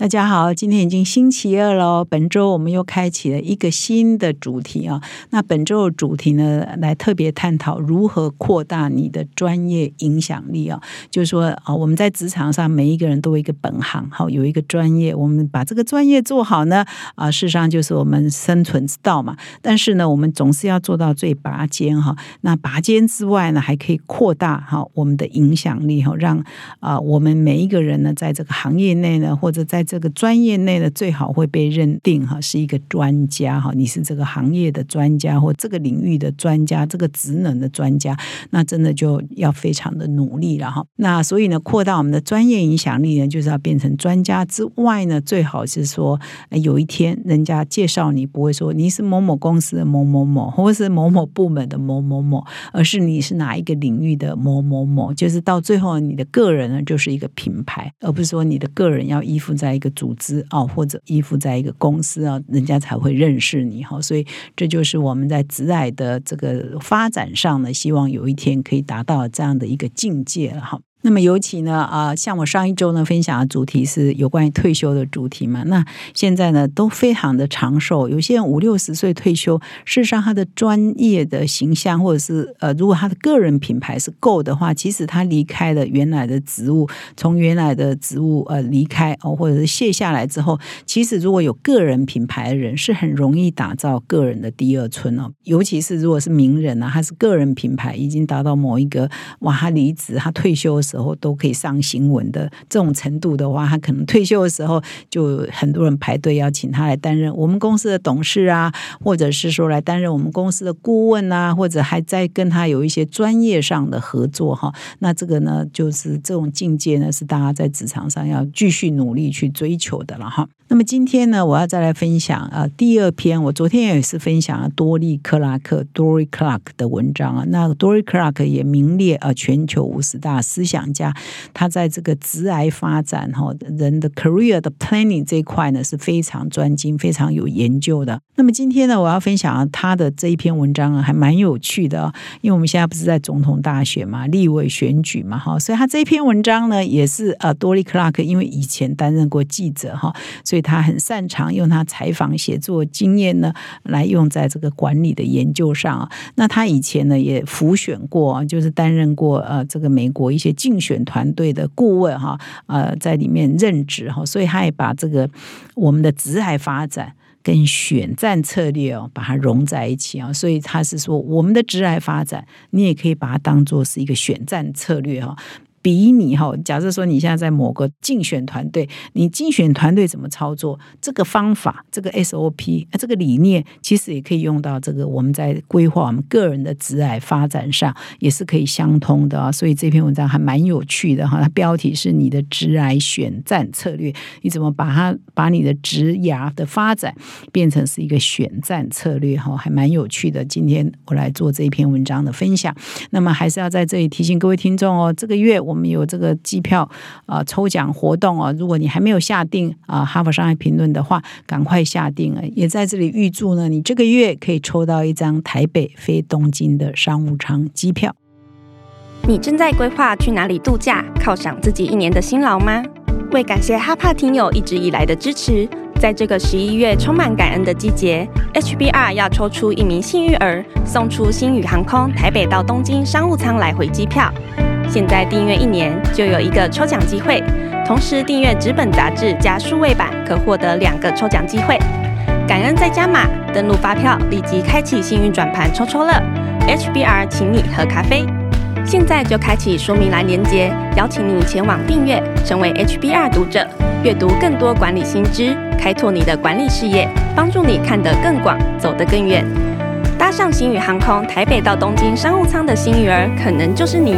大家好，今天已经星期二喽。本周我们又开启了一个新的主题啊。那本周的主题呢，来特别探讨如何扩大你的专业影响力啊。就是说啊，我们在职场上每一个人都有一个本行，好有一个专业，我们把这个专业做好呢啊，事实上就是我们生存之道嘛。但是呢，我们总是要做到最拔尖哈。那拔尖之外呢，还可以扩大哈我们的影响力哈，让啊我们每一个人呢，在这个行业内呢，或者在这个专业内的最好会被认定哈是一个专家哈，你是这个行业的专家或这个领域的专家，这个职能的专家，那真的就要非常的努力了哈。那所以呢，扩大我们的专业影响力呢，就是要变成专家之外呢，最好是说有一天人家介绍你，不会说你是某某公司的某某某，或是某某部门的某某某，而是你是哪一个领域的某某某，就是到最后你的个人呢就是一个品牌，而不是说你的个人要依附在一个组织啊，或者依附在一个公司啊，人家才会认识你哈。所以这就是我们在职爱的这个发展上呢，希望有一天可以达到这样的一个境界了哈。那么尤其呢，啊，像我上一周呢分享的主题是有关于退休的主题嘛。那现在呢都非常的长寿，有些人五六十岁退休，事实上他的专业的形象或者是呃，如果他的个人品牌是够的话，其实他离开了原来的职务，从原来的职务呃离开哦，或者是卸下来之后，其实如果有个人品牌的人，是很容易打造个人的第二春哦。尤其是如果是名人啊，他是个人品牌已经达到某一个哇，他离职他退休。时候都可以上新闻的这种程度的话，他可能退休的时候就很多人排队要请他来担任我们公司的董事啊，或者是说来担任我们公司的顾问啊，或者还在跟他有一些专业上的合作哈。那这个呢，就是这种境界呢，是大家在职场上要继续努力去追求的了哈。那么今天呢，我要再来分享啊，第二篇我昨天也是分享了多利克拉克 （Dory Clark） 的文章啊。那 Dory Clark 也名列啊全球五十大思想。讲家，他在这个职癌发展哈人的 career 的 planning 这一块呢是非常专精、非常有研究的。那么今天呢，我要分享他的这一篇文章啊，还蛮有趣的。因为我们现在不是在总统大选嘛，立委选举嘛，哈，所以他这一篇文章呢，也是呃多利克拉克，因为以前担任过记者哈，所以他很擅长用他采访写作经验呢，来用在这个管理的研究上。那他以前呢也辅选过，就是担任过呃这个美国一些竞竞选团队的顾问哈，呃，在里面任职哈，所以他也把这个我们的直海发展跟选战策略哦，把它融在一起啊，所以他是说我们的职来发展，你也可以把它当做是一个选战策略哈。比你哈，假设说你现在在某个竞选团队，你竞选团队怎么操作？这个方法，这个 SOP，这个理念，其实也可以用到这个我们在规划我们个人的职癌发展上，也是可以相通的啊。所以这篇文章还蛮有趣的哈，它标题是你的职癌选战策略，你怎么把它把你的职涯的发展变成是一个选战策略哈，还蛮有趣的。今天我来做这一篇文章的分享，那么还是要在这里提醒各位听众哦，这个月。我们有这个机票啊抽奖活动哦，如果你还没有下定啊《哈佛商业评论》的话，赶快下定！也在这里预祝呢，你这个月可以抽到一张台北飞东京的商务舱机票。你正在规划去哪里度假，犒赏自己一年的辛劳吗？为感谢哈帕听友一直以来的支持，在这个十一月充满感恩的季节，HBR 要抽出一名幸运儿，送出星宇航空台北到东京商务舱来回机票。现在订阅一年就有一个抽奖机会，同时订阅纸本杂志加数位版可获得两个抽奖机会。感恩再加码，登录发票立即开启幸运转盘抽抽乐，HBR 请你喝咖啡。现在就开启说明栏连接，邀请你前往订阅，成为 HBR 读者，阅读更多管理新知，开拓你的管理事业，帮助你看得更广，走得更远。搭上星宇航空台北到东京商务舱的幸运儿，可能就是你。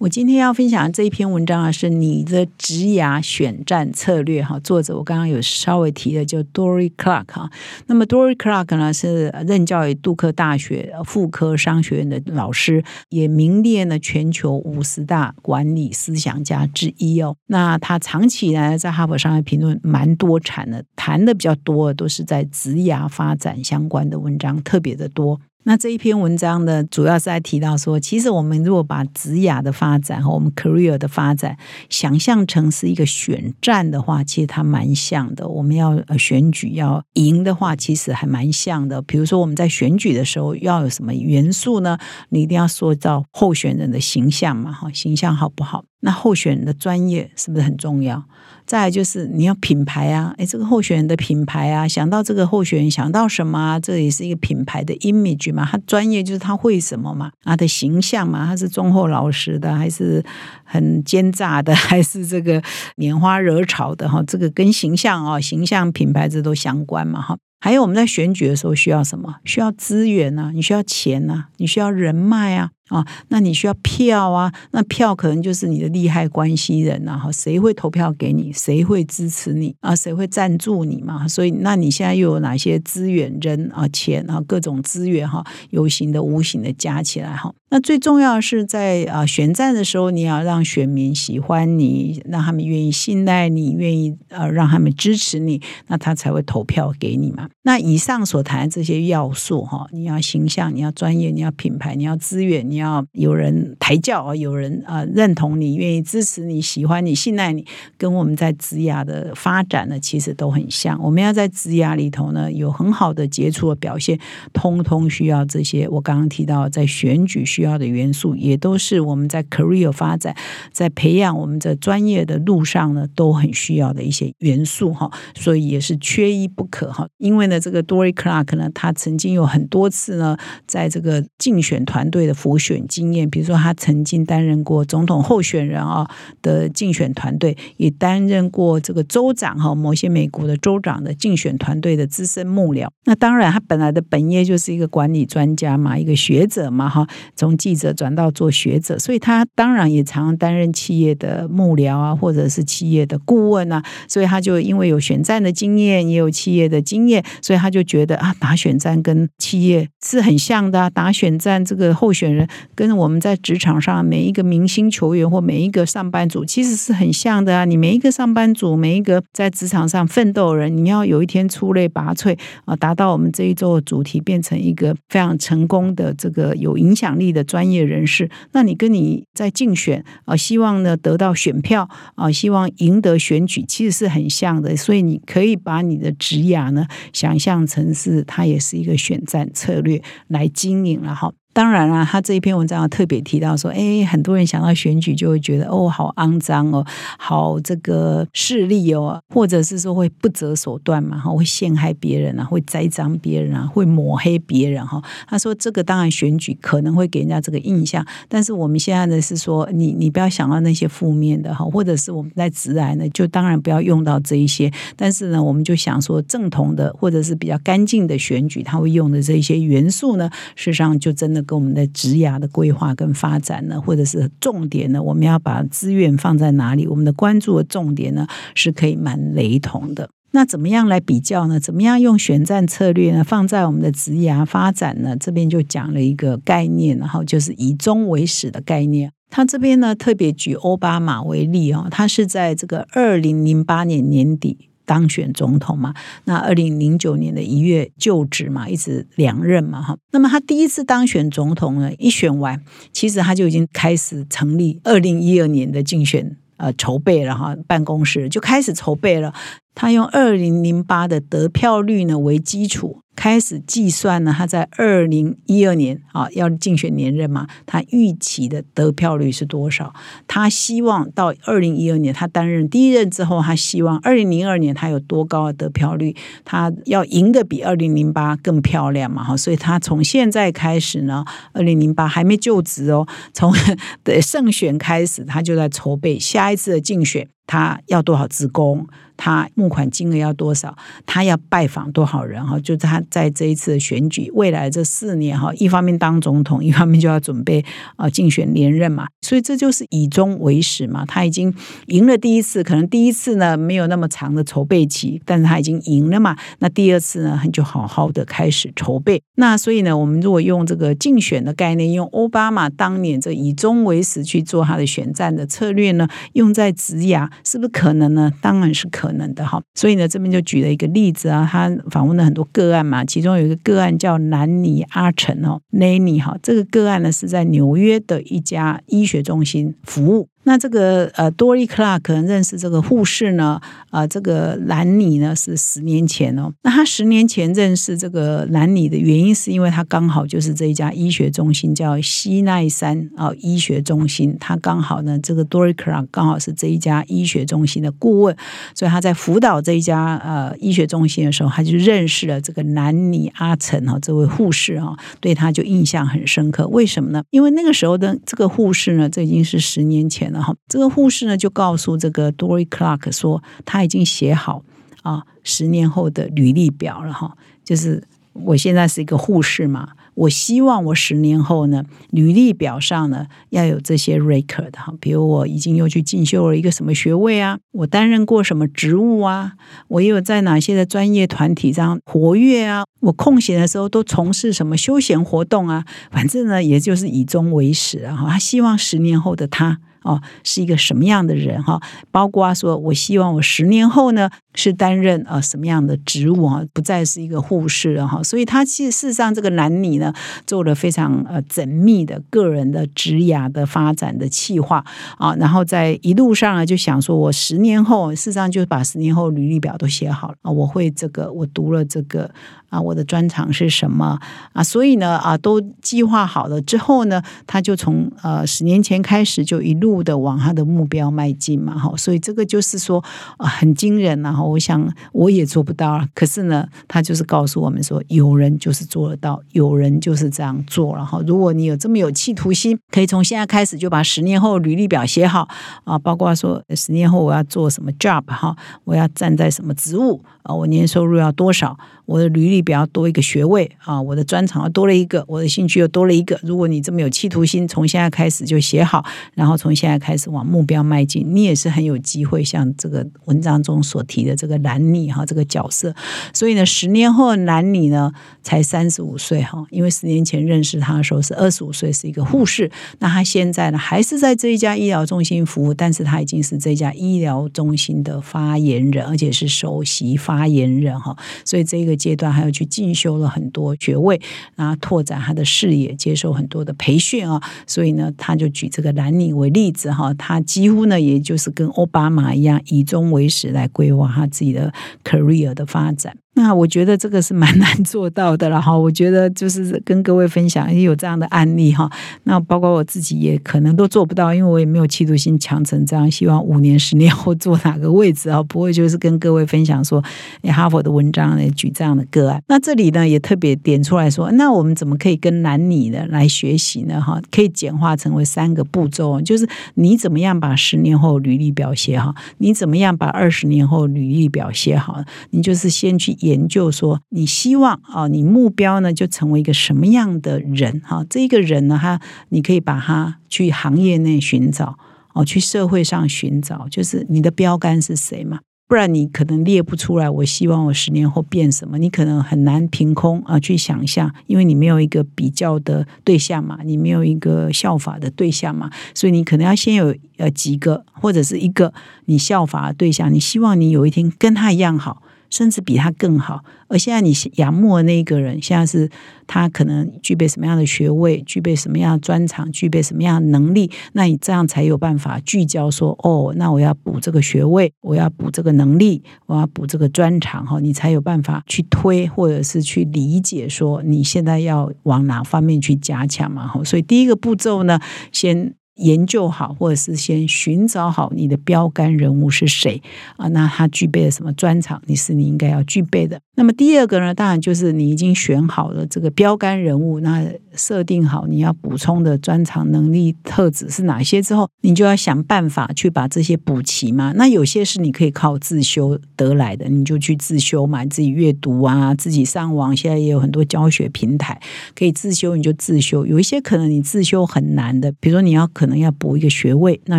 我今天要分享的这一篇文章啊，是你的职涯选战策略哈。作者我刚刚有稍微提的，就 Dory Clark 哈。那么 Dory Clark 呢是任教于杜克大学妇科商学院的老师，也名列呢全球五十大管理思想家之一哦。那他长期以来在哈佛商业评论蛮多产的，谈的比较多都是在职涯发展相关的文章，特别的多。那这一篇文章呢，主要是在提到说，其实我们如果把职涯的发展和我们 career 的发展想象成是一个选战的话，其实它蛮像的。我们要选举要赢的话，其实还蛮像的。比如说我们在选举的时候要有什么元素呢？你一定要塑造候选人的形象嘛，哈，形象好不好？那候选人的专业是不是很重要？再来就是你要品牌啊，诶，这个候选人的品牌啊，想到这个候选人想到什么啊？这也是一个品牌的 image 嘛。他专业就是他会什么嘛？他的形象嘛，他是忠厚老实的，还是很奸诈的，还是这个拈花惹草的哈？这个跟形象啊，形象品牌这都相关嘛哈。还有我们在选举的时候需要什么？需要资源啊，你需要钱啊，你需要人脉啊。啊，那你需要票啊，那票可能就是你的利害关系人呐，哈，谁会投票给你，谁会支持你啊，谁会赞助你嘛？所以，那你现在又有哪些资源、人啊、钱啊，各种资源哈，有形的、无形的加起来哈。那最重要的是在啊选战的时候，你要让选民喜欢你，让他们愿意信赖你，愿意呃让他们支持你，那他才会投票给你嘛。那以上所谈这些要素哈，你要形象，你要专业，你要品牌，你要资源，你要有人抬轿啊，有人啊认同你，愿意支持你，喜欢你，信赖你，跟我们在职涯的发展呢，其实都很像。我们要在职涯里头呢，有很好的杰出的表现，通通需要这些。我刚刚提到在选举需要的元素，也都是我们在 career 发展，在培养我们的专业的路上呢，都很需要的一些元素哈。所以也是缺一不可哈。因为呢，这个 Dory Clark 呢，他曾经有很多次呢，在这个竞选团队的辅选选经验，比如说他曾经担任过总统候选人啊的竞选团队，也担任过这个州长哈，某些美国的州长的竞选团队的资深幕僚。那当然，他本来的本业就是一个管理专家嘛，一个学者嘛哈，从记者转到做学者，所以他当然也常担任企业的幕僚啊，或者是企业的顾问啊，所以他就因为有选战的经验，也有企业的经验，所以他就觉得啊，打选战跟企业是很像的。打选战这个候选人跟我们在职场上每一个明星球员或每一个上班族其实是很像的啊。你每一个上班族，每一个在职场上奋斗人，你要有一天出类拔萃啊，达到我们这一周的主题，变成一个非常成功的这个有影响力的专业人士。那你跟你在竞选啊，希望呢得到选票啊，希望赢得选举，其实是很像的。所以你可以把你的职涯呢想象成是它也是一个选战策略来经营了哈。当然了，他这一篇文章特别提到说，哎，很多人想到选举就会觉得，哦，好肮脏哦，好这个势利哦，或者是说会不择手段嘛，哈，会陷害别人啊，会栽赃别人啊，会抹黑别人哈。他说这个当然选举可能会给人家这个印象，但是我们现在呢是说，你你不要想到那些负面的哈，或者是我们在直来呢，就当然不要用到这一些，但是呢，我们就想说正统的或者是比较干净的选举，他会用的这一些元素呢，事实上就真的。跟我们的职涯的规划跟发展呢，或者是重点呢，我们要把资源放在哪里？我们的关注的重点呢，是可以蛮雷同的。那怎么样来比较呢？怎么样用选战策略呢？放在我们的职涯发展呢？这边就讲了一个概念，然后就是以终为始的概念。他这边呢，特别举奥巴马为例哦，他是在这个二零零八年年底。当选总统嘛，那二零零九年的一月就职嘛，一直两任嘛，哈。那么他第一次当选总统呢，一选完，其实他就已经开始成立二零一二年的竞选呃筹备了哈，办公室就开始筹备了。他用二零零八的得票率呢为基础。开始计算呢，他在二零一二年啊要竞选连任嘛，他预期的得票率是多少？他希望到二零一二年他担任第一任之后，他希望二零零二年他有多高的得票率？他要赢得比二零零八更漂亮嘛？哈，所以他从现在开始呢，二零零八还没就职哦，从 的胜选开始，他就在筹备下一次的竞选。他要多少职工？他募款金额要多少？他要拜访多少人？哈，就是他在这一次的选举，未来这四年哈，一方面当总统，一方面就要准备啊竞选连任嘛，所以这就是以终为始嘛。他已经赢了第一次，可能第一次呢没有那么长的筹备期，但是他已经赢了嘛。那第二次呢，就好好的开始筹备。那所以呢，我们如果用这个竞选的概念，用奥巴马当年这以终为始去做他的选战的策略呢，用在职涯是不是可能呢？当然是可能的哈。所以呢，这边就举了一个例子啊，他访问了很多个案嘛，其中有一个个案叫南尼阿成哦，Nanny 哈，这个个案呢是在纽约的一家医学中心服务。那这个呃，Dory Clark 可能认识这个护士呢，啊，这个兰尼呢是十年前哦。那他十年前认识这个兰尼的原因，是因为他刚好就是这一家医学中心叫西奈山啊医学中心，他刚好呢这个 Dory Clark 刚好是这一家医学中心的顾问，所以他在辅导这一家呃医学中心的时候，他就认识了这个兰尼阿成哈这位护士哈，对他就印象很深刻。为什么呢？因为那个时候的这个护士呢，这已经是十年前。然后这个护士呢，就告诉这个 Dory Clark 说，他已经写好啊十年后的履历表了哈。就是我现在是一个护士嘛，我希望我十年后呢，履历表上呢要有这些 record 哈，比如我已经又去进修了一个什么学位啊，我担任过什么职务啊，我又在哪些的专业团体上活跃啊，我空闲的时候都从事什么休闲活动啊，反正呢，也就是以终为始啊。他希望十年后的他。哦，是一个什么样的人哈？包括说，我希望我十年后呢是担任呃什么样的职务啊？不再是一个护士了哈。所以他其实事实上这个男女呢做了非常呃缜密的个人的职涯的发展的计划啊。然后在一路上呢就想说，我十年后事实上就把十年后履历表都写好了啊。我会这个，我读了这个啊，我的专长是什么啊？所以呢啊，都计划好了之后呢，他就从呃十年前开始就一路。的往他的目标迈进嘛，哈，所以这个就是说啊，很惊人然后我想我也做不到了，可是呢，他就是告诉我们说，有人就是做得到，有人就是这样做然后。如果你有这么有企图心，可以从现在开始就把十年后履历表写好啊，包括说十年后我要做什么 job 哈，我要站在什么职务啊，我年收入要多少。我的履历表多一个学位啊，我的专长要多了一个，我的兴趣又多了一个。如果你这么有企图心，从现在开始就写好，然后从现在开始往目标迈进，你也是很有机会。像这个文章中所提的这个男女哈这个角色，所以呢，十年后男女呢才三十五岁哈，因为十年前认识他的时候是二十五岁，是一个护士。那他现在呢还是在这一家医疗中心服务，但是他已经是这家医疗中心的发言人，而且是首席发言人哈。所以这个。阶段还要去进修了很多学位，然后拓展他的视野，接受很多的培训啊。所以呢，他就举这个兰尼为例子哈，他几乎呢，也就是跟奥巴马一样，以终为始来规划他自己的 career 的发展。那我觉得这个是蛮 难做到的了哈。我觉得就是跟各位分享也有这样的案例哈。那包括我自己也可能都做不到，因为我也没有企图心强成这样。希望五年、十年后做哪个位置啊？不会就是跟各位分享说，哈佛的文章呢举这样的个案。那这里呢也特别点出来说，那我们怎么可以跟男女的来学习呢？哈，可以简化成为三个步骤，就是你怎么样把十年后履历表写好，你怎么样把二十年后履历表写好，你就是先去。研究说，你希望啊，你目标呢就成为一个什么样的人？哈，这一个人呢，他你可以把他去行业内寻找，哦，去社会上寻找，就是你的标杆是谁嘛？不然你可能列不出来。我希望我十年后变什么？你可能很难凭空啊去想象，因为你没有一个比较的对象嘛，你没有一个效法的对象嘛，所以你可能要先有呃几个或者是一个你效法的对象，你希望你有一天跟他一样好。甚至比他更好，而现在你仰慕的那一个人，现在是他可能具备什么样的学位，具备什么样的专长，具备什么样的能力，那你这样才有办法聚焦说，哦，那我要补这个学位，我要补这个能力，我要补这个专长，哈，你才有办法去推或者是去理解说你现在要往哪方面去加强嘛，哈，所以第一个步骤呢，先。研究好，或者是先寻找好你的标杆人物是谁啊？那他具备了什么专长？你是你应该要具备的。那么第二个呢，当然就是你已经选好了这个标杆人物，那设定好你要补充的专长、能力、特质是哪些之后，你就要想办法去把这些补齐嘛。那有些是你可以靠自修得来的，你就去自修嘛，自己阅读啊，自己上网，现在也有很多教学平台可以自修，你就自修。有一些可能你自修很难的，比如说你要可能可能要补一个学位，那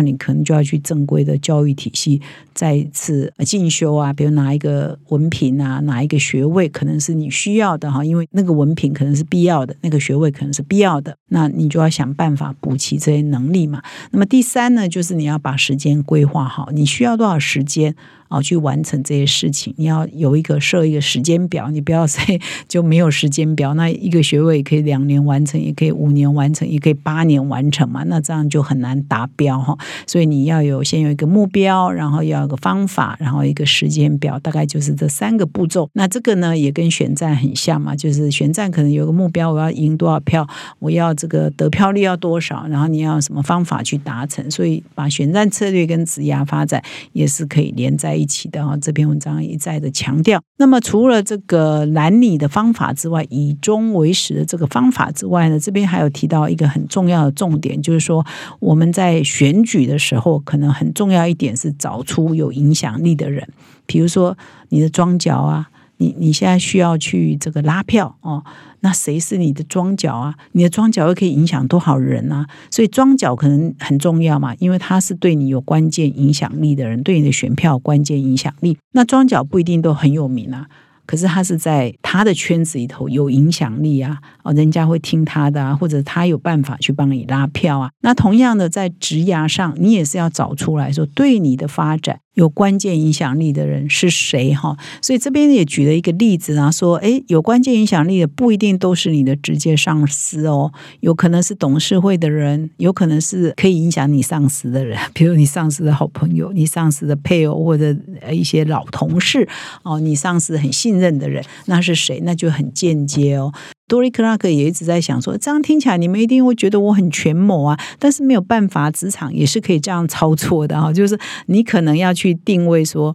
你可能就要去正规的教育体系再一次进修啊，比如拿一个文凭啊，拿一个。学位可能是你需要的哈，因为那个文凭可能是必要的，那个学位可能是必要的，那你就要想办法补齐这些能力嘛。那么第三呢，就是你要把时间规划好，你需要多少时间。啊，去完成这些事情，你要有一个设一个时间表，你不要说 就没有时间表。那一个学位可以两年完成，也可以五年完成，也可以八年完成嘛？那这样就很难达标哈。所以你要有先有一个目标，然后要有个方法，然后一个时间表，大概就是这三个步骤。那这个呢，也跟选战很像嘛，就是选战可能有个目标，我要赢多少票，我要这个得票率要多少，然后你要什么方法去达成。所以把选战策略跟职涯发展也是可以连在。一起的哈，这篇文章一再的强调。那么除了这个男女的方法之外，以终为始的这个方法之外呢，这边还有提到一个很重要的重点，就是说我们在选举的时候，可能很重要一点是找出有影响力的人，比如说你的庄脚啊。你你现在需要去这个拉票哦，那谁是你的庄脚啊？你的庄脚又可以影响多少人啊？所以庄脚可能很重要嘛，因为他是对你有关键影响力的人，对你的选票关键影响力。那庄脚不一定都很有名啊。可是他是在他的圈子里头有影响力啊，哦，人家会听他的啊，或者他有办法去帮你拉票啊。那同样的，在职涯上，你也是要找出来说，对你的发展有关键影响力的人是谁哈。所以这边也举了一个例子啊，说，哎，有关键影响力的不一定都是你的直接上司哦，有可能是董事会的人，有可能是可以影响你上司的人，比如你上司的好朋友，你上司的配偶或者一些老同事哦，你上司很信。信任的人，那是谁？那就很间接哦。多利克拉克也一直在想说，这样听起来你们一定会觉得我很权谋啊，但是没有办法，职场也是可以这样操作的啊。就是你可能要去定位说，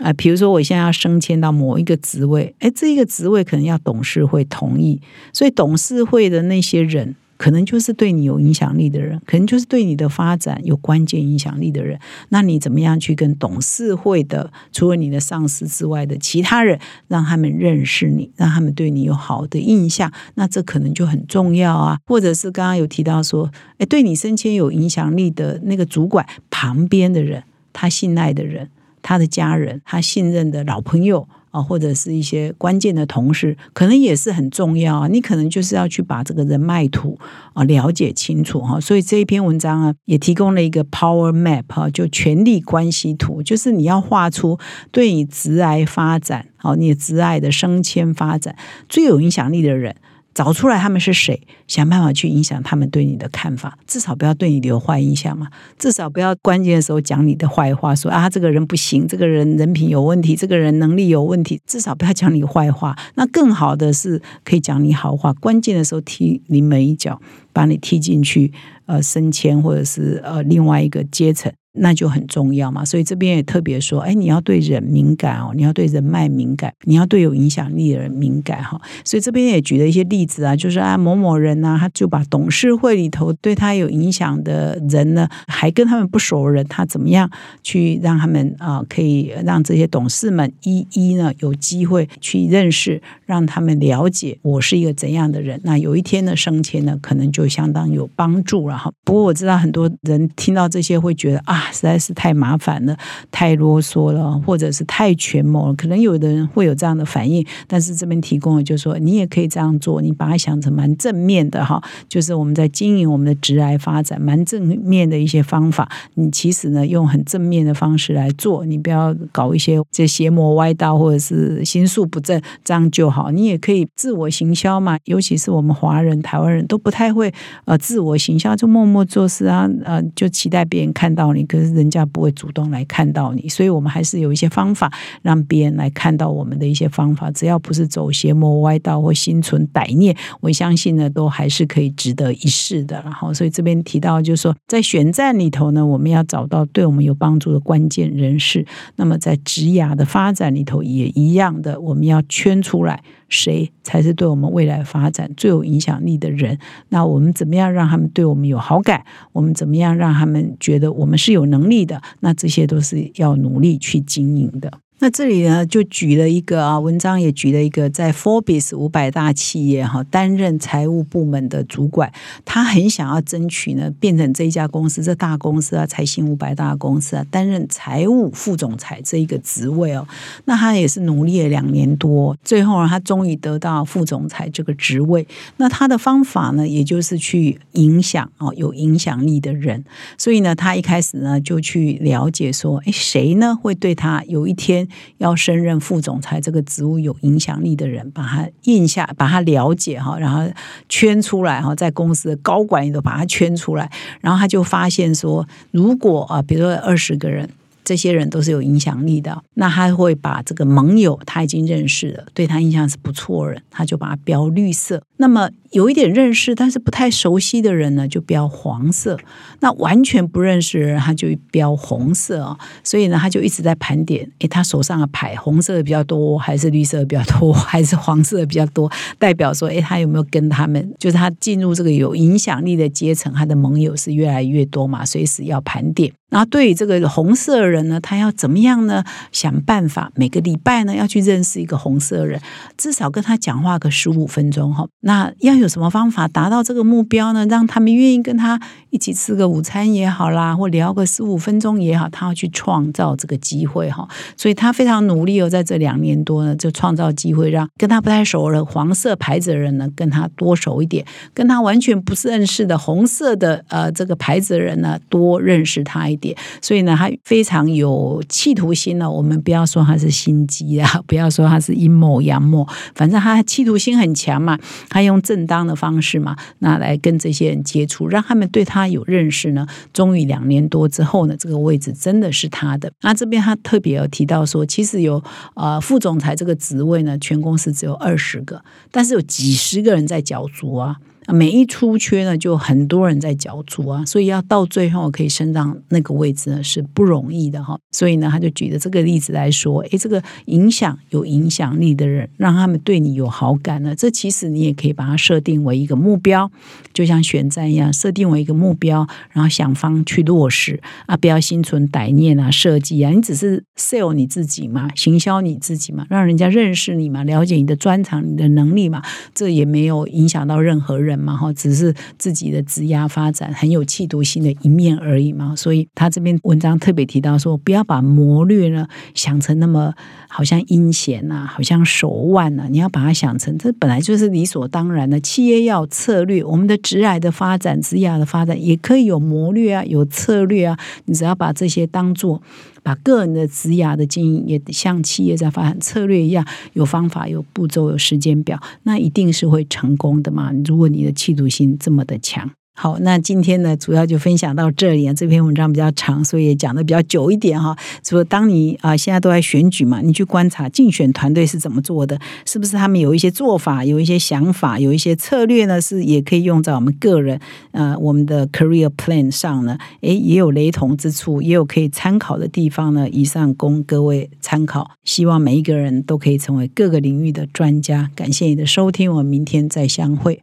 啊，比如说我现在要升迁到某一个职位，哎，这一个职位可能要董事会同意，所以董事会的那些人。可能就是对你有影响力的人，可能就是对你的发展有关键影响力的人。那你怎么样去跟董事会的，除了你的上司之外的其他人，让他们认识你，让他们对你有好的印象？那这可能就很重要啊。或者是刚刚有提到说，哎，对你升迁有影响力的那个主管旁边的人，他信赖的人，他的家人，他信任的老朋友。啊，或者是一些关键的同事，可能也是很重要啊。你可能就是要去把这个人脉图啊了解清楚哈。所以这一篇文章啊，也提供了一个 power map 哈，就权力关系图，就是你要画出对你直癌发展，好，你直癌的升迁发展最有影响力的人。找出来他们是谁，想办法去影响他们对你的看法，至少不要对你留坏印象嘛。至少不要关键的时候讲你的坏话，说啊这个人不行，这个人人品有问题，这个人能力有问题。至少不要讲你坏话。那更好的是可以讲你好话，关键的时候踢你每一脚，把你踢进去，呃，升迁或者是呃另外一个阶层。那就很重要嘛，所以这边也特别说，哎，你要对人敏感哦，你要对人脉敏感，你要对有影响力的人敏感哈。所以这边也举了一些例子啊，就是啊某某人呢，他就把董事会里头对他有影响的人呢，还跟他们不熟的人，他怎么样去让他们啊，可以让这些董事们一一呢有机会去认识，让他们了解我是一个怎样的人。那有一天的升迁呢，可能就相当有帮助了哈。不过我知道很多人听到这些会觉得啊。实在是太麻烦了，太啰嗦了，或者是太权谋了。可能有的人会有这样的反应，但是这边提供的就是说，你也可以这样做，你把它想成蛮正面的哈。就是我们在经营我们的直癌发展，蛮正面的一些方法。你其实呢，用很正面的方式来做，你不要搞一些这邪魔歪道或者是心术不正，这样就好。你也可以自我行销嘛，尤其是我们华人、台湾人都不太会呃自我行销，就默默做事啊，呃，就期待别人看到你。可可是人家不会主动来看到你，所以我们还是有一些方法让别人来看到我们的一些方法，只要不是走邪魔歪道或心存歹念，我相信呢，都还是可以值得一试的。然后，所以这边提到就是说，在选战里头呢，我们要找到对我们有帮助的关键人士。那么，在职涯的发展里头也一样的，我们要圈出来。谁才是对我们未来发展最有影响力的人？那我们怎么样让他们对我们有好感？我们怎么样让他们觉得我们是有能力的？那这些都是要努力去经营的。那这里呢，就举了一个啊，文章也举了一个，在 Forbes 五百大企业哈担任财务部门的主管，他很想要争取呢，变成这一家公司这大公司啊，财新五百大公司啊，担任财务副总裁这一个职位哦。那他也是努力了两年多，最后呢，他终于得到副总裁这个职位。那他的方法呢，也就是去影响哦有影响力的人。所以呢，他一开始呢，就去了解说，哎，谁呢会对他有一天。要升任副总裁这个职务有影响力的人，把他印下，把他了解哈，然后圈出来哈，在公司的高管也都把他圈出来，然后他就发现说，如果啊，比如说二十个人。这些人都是有影响力的，那他会把这个盟友他已经认识了，对他印象是不错人，他就把它标绿色。那么有一点认识但是不太熟悉的人呢，就标黄色。那完全不认识的人，他就标红色啊。所以呢，他就一直在盘点，诶，他手上的牌红色的比较多，还是绿色的比较多，还是黄色的比较多？代表说，诶，他有没有跟他们，就是他进入这个有影响力的阶层，他的盟友是越来越多嘛？随时要盘点。然后对于这个红色人他要怎么样呢？想办法每个礼拜呢要去认识一个红色人，至少跟他讲话个十五分钟哈。那要有什么方法达到这个目标呢？让他们愿意跟他一起吃个午餐也好啦，或聊个十五分钟也好，他要去创造这个机会哈。所以他非常努力哦，在这两年多呢，就创造机会，让跟他不太熟的黄色牌子的人呢跟他多熟一点，跟他完全不认识的红色的呃这个牌子的人呢多认识他一。点，所以呢，他非常有企图心呢。我们不要说他是心机啊，不要说他是阴谋阳谋，反正他企图心很强嘛。他用正当的方式嘛，那来跟这些人接触，让他们对他他有认识呢。终于两年多之后呢，这个位置真的是他的。那这边他特别有提到说，其实有呃副总裁这个职位呢，全公司只有二十个，但是有几十个人在角逐啊。每一出缺呢，就很多人在角逐啊，所以要到最后可以升上那个位置呢，是不容易的哈。所以呢，他就举的这个例子来说，诶，这个影响有影响力的人，让他们对你有好感呢，这其实你也可以把它设定为一个目标，就像选战一样，设定为一个目标，然后想方去落实啊，不要心存歹念啊，设计啊，你只是 sell 你自己嘛，行销你自己嘛，让人家认识你嘛，了解你的专长、你的能力嘛，这也没有影响到任何人。嘛哈，只是自己的职压发展很有企图心的一面而已嘛，所以他这篇文章特别提到说，不要把谋略呢想成那么好像阴险呐，好像手腕呐，你要把它想成这本来就是理所当然的。企业要策略，我们的职涯的发展、职涯的发展也可以有谋略啊，有策略啊，你只要把这些当做。把个人的职涯的经营也像企业在发展策略一样，有方法、有步骤、有时间表，那一定是会成功的嘛？如果你的企图心这么的强。好，那今天呢，主要就分享到这里啊。这篇文章比较长，所以也讲的比较久一点哈。说当你啊，现在都在选举嘛，你去观察竞选团队是怎么做的，是不是他们有一些做法、有一些想法、有一些策略呢？是也可以用在我们个人呃我们的 career plan 上呢？诶，也有雷同之处，也有可以参考的地方呢。以上供各位参考，希望每一个人都可以成为各个领域的专家。感谢你的收听，我们明天再相会。